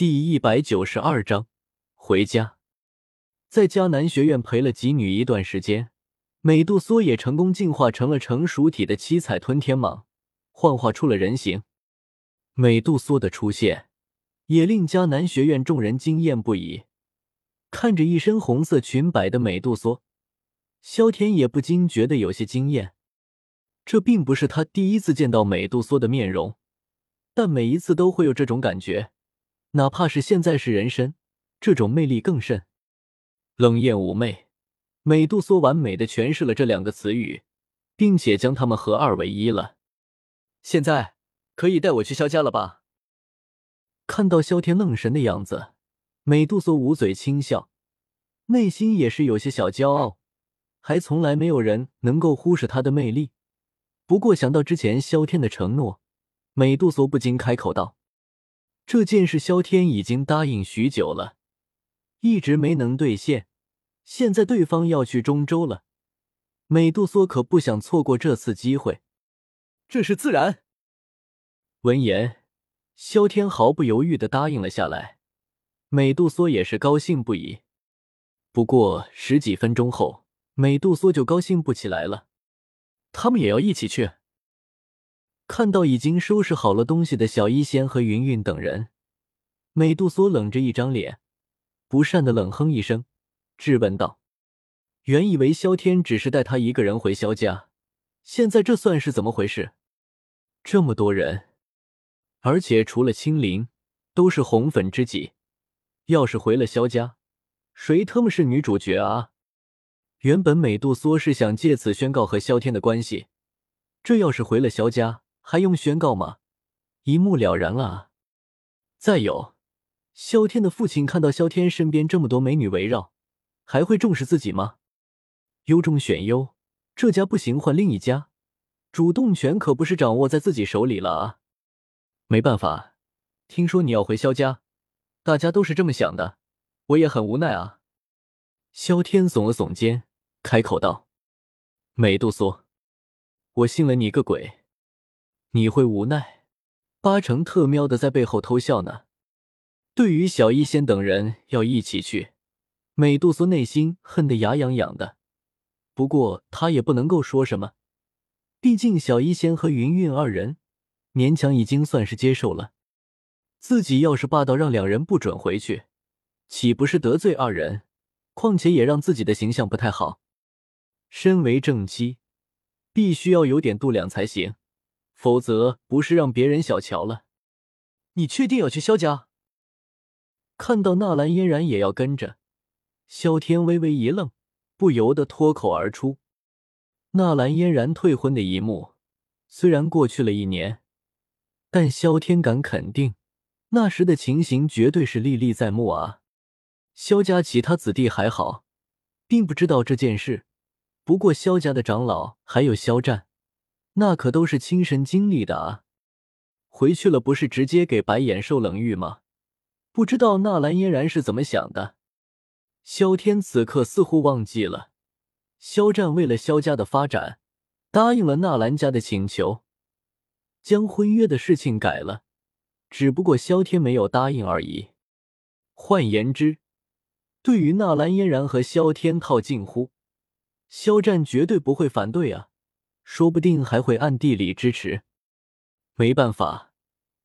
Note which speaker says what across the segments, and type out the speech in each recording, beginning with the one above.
Speaker 1: 第一百九十二章回家。在迦南学院陪了几女一段时间，美杜莎也成功进化成了成熟体的七彩吞天蟒，幻化出了人形。美杜莎的出现也令迦南学院众人惊艳不已。看着一身红色裙摆的美杜莎，萧天也不禁觉得有些惊艳。这并不是他第一次见到美杜莎的面容，但每一次都会有这种感觉。哪怕是现在是人身，这种魅力更甚。冷艳妩媚，美杜莎完美的诠释了这两个词语，并且将它们合二为一了。现在可以带我去萧家了吧？看到萧天愣神的样子，美杜莎捂嘴轻笑，内心也是有些小骄傲，还从来没有人能够忽视她的魅力。不过想到之前萧天的承诺，美杜莎不禁开口道。这件事，萧天已经答应许久了，一直没能兑现。现在对方要去中州了，美杜莎可不想错过这次机会。这是自然。闻言，萧天毫不犹豫的答应了下来。美杜莎也是高兴不已。不过十几分钟后，美杜莎就高兴不起来了。他们也要一起去。看到已经收拾好了东西的小医仙和云云等人，美杜莎冷着一张脸，不善的冷哼一声，质问道：“原以为萧天只是带他一个人回萧家，现在这算是怎么回事？这么多人，而且除了青灵，都是红粉知己。要是回了萧家，谁他妈是女主角啊？”原本美杜莎是想借此宣告和萧天的关系，这要是回了萧家。还用宣告吗？一目了然了。再有，萧天的父亲看到萧天身边这么多美女围绕，还会重视自己吗？优中选优，这家不行换另一家，主动权可不是掌握在自己手里了啊！没办法，听说你要回萧家，大家都是这么想的，我也很无奈啊。萧天耸了耸肩，开口道：“美杜莎，我信了你个鬼！”你会无奈，八成特喵的在背后偷笑呢。对于小医仙等人要一起去，美杜莎内心恨得牙痒痒的。不过她也不能够说什么，毕竟小医仙和云云二人勉强已经算是接受了。自己要是霸道让两人不准回去，岂不是得罪二人？况且也让自己的形象不太好。身为正妻，必须要有点度量才行。否则不是让别人小瞧了。你确定要去萧家？看到纳兰嫣然也要跟着，萧天微微一愣，不由得脱口而出：“纳兰嫣然退婚的一幕，虽然过去了一年，但萧天敢肯定，那时的情形绝对是历历在目啊！萧家其他子弟还好，并不知道这件事，不过萧家的长老还有萧战。”那可都是亲身经历的啊！回去了不是直接给白眼兽冷遇吗？不知道纳兰嫣然是怎么想的。萧天此刻似乎忘记了，萧战为了萧家的发展，答应了纳兰家的请求，将婚约的事情改了，只不过萧天没有答应而已。换言之，对于纳兰嫣然和萧天套近乎，萧战绝对不会反对啊！说不定还会暗地里支持。没办法，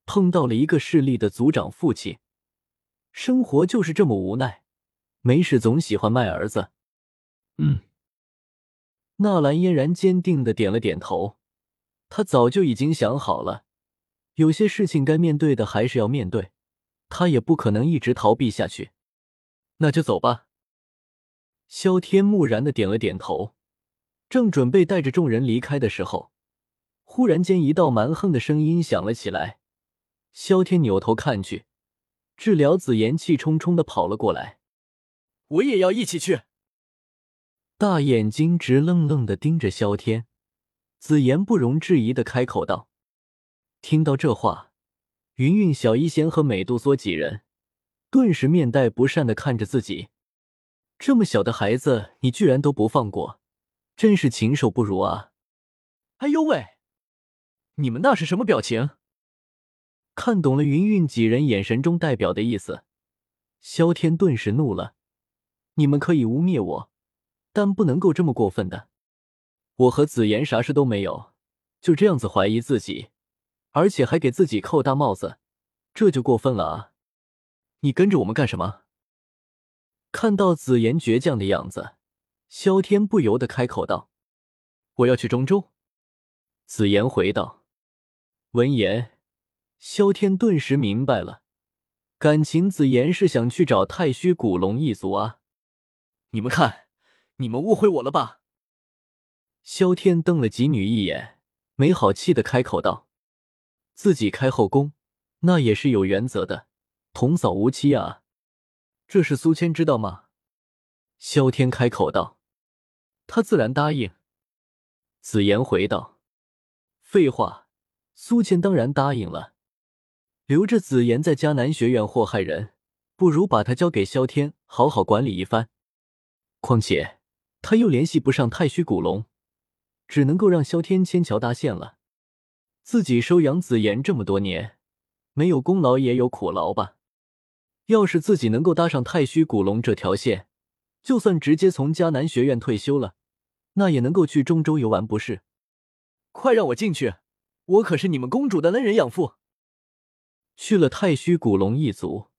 Speaker 1: 碰到了一个势力的族长父亲，生活就是这么无奈。没事总喜欢卖儿子。嗯。纳兰嫣然坚定的点了点头，他早就已经想好了，有些事情该面对的还是要面对，他也不可能一直逃避下去。那就走吧。萧天木然的点了点头。正准备带着众人离开的时候，忽然间一道蛮横的声音响了起来。萧天扭头看去，治疗紫妍气冲冲的跑了过来。我也要一起去。大眼睛直愣愣的盯着萧天，紫妍不容置疑的开口道：“听到这话，云云、小一仙和美杜莎几人顿时面带不善的看着自己。这么小的孩子，你居然都不放过！”真是禽兽不如啊！哎呦喂，你们那是什么表情？看懂了云云几人眼神中代表的意思，萧天顿时怒了：“你们可以污蔑我，但不能够这么过分的。我和紫妍啥事都没有，就这样子怀疑自己，而且还给自己扣大帽子，这就过分了啊！你跟着我们干什么？”看到紫妍倔强的样子，萧天不由得开口道：“我要去中州。”紫妍回道。闻言。萧天顿时明白了，感情紫妍是想去找太虚古龙一族啊！
Speaker 2: 你们看，你们误会我了吧？
Speaker 1: 萧天瞪了几女一眼，没好气的开口道：“自己开后宫，那也是有原则的，童叟无欺啊！这事苏谦知道吗？”萧天开口道：“他自然答应。”紫妍回道：“废话，苏谦当然答应了。”留着紫妍在迦南学院祸害人，不如把他交给萧天，好好管理一番。况且他又联系不上太虚古龙，只能够让萧天牵桥搭线了。自己收养紫妍这么多年，没有功劳也有苦劳吧？要是自己能够搭上太虚古龙这条线，就算直接从迦南学院退休了，那也能够去中州游玩，不是？
Speaker 2: 快让我进去！我可是你们公主的恩人养父。
Speaker 1: 去了太虚古龙一族，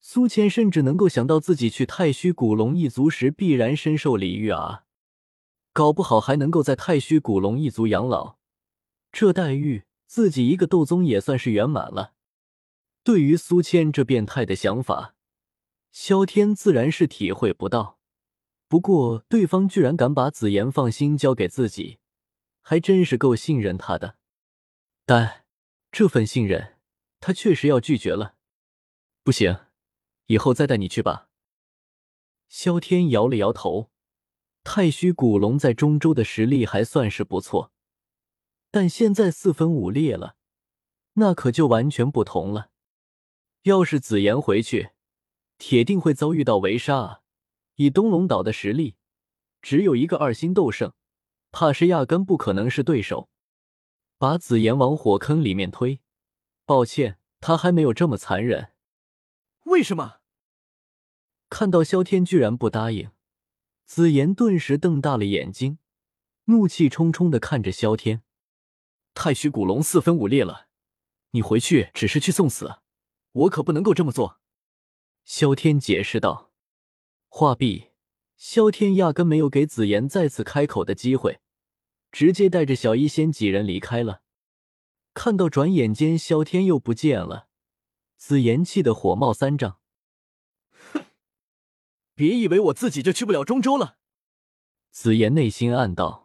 Speaker 1: 苏谦甚至能够想到自己去太虚古龙一族时必然深受礼遇啊，搞不好还能够在太虚古龙一族养老，这待遇自己一个斗宗也算是圆满了。对于苏谦这变态的想法，萧天自然是体会不到。不过对方居然敢把紫妍放心交给自己，还真是够信任他的。但这份信任。他确实要拒绝了，不行，以后再带你去吧。萧天摇了摇头，太虚古龙在中州的实力还算是不错，但现在四分五裂了，那可就完全不同了。要是紫妍回去，铁定会遭遇到围杀啊！以东龙岛的实力，只有一个二星斗圣，怕是压根不可能是对手。把紫妍往火坑里面推。抱歉，他还没有这么残忍。
Speaker 2: 为什么？
Speaker 1: 看到萧天居然不答应，紫妍顿时瞪大了眼睛，怒气冲冲的看着萧天。
Speaker 2: 太虚古龙四分五裂了，你回去只是去送死，我可不能够这么做。
Speaker 1: 萧天解释道。话毕，萧天压根没有给紫妍再次开口的机会，直接带着小医仙几人离开了。看到转眼间萧天又不见了，紫妍气得火冒三丈。
Speaker 2: 哼，别以为我自己就去不了中州了。
Speaker 1: 紫妍内心暗道。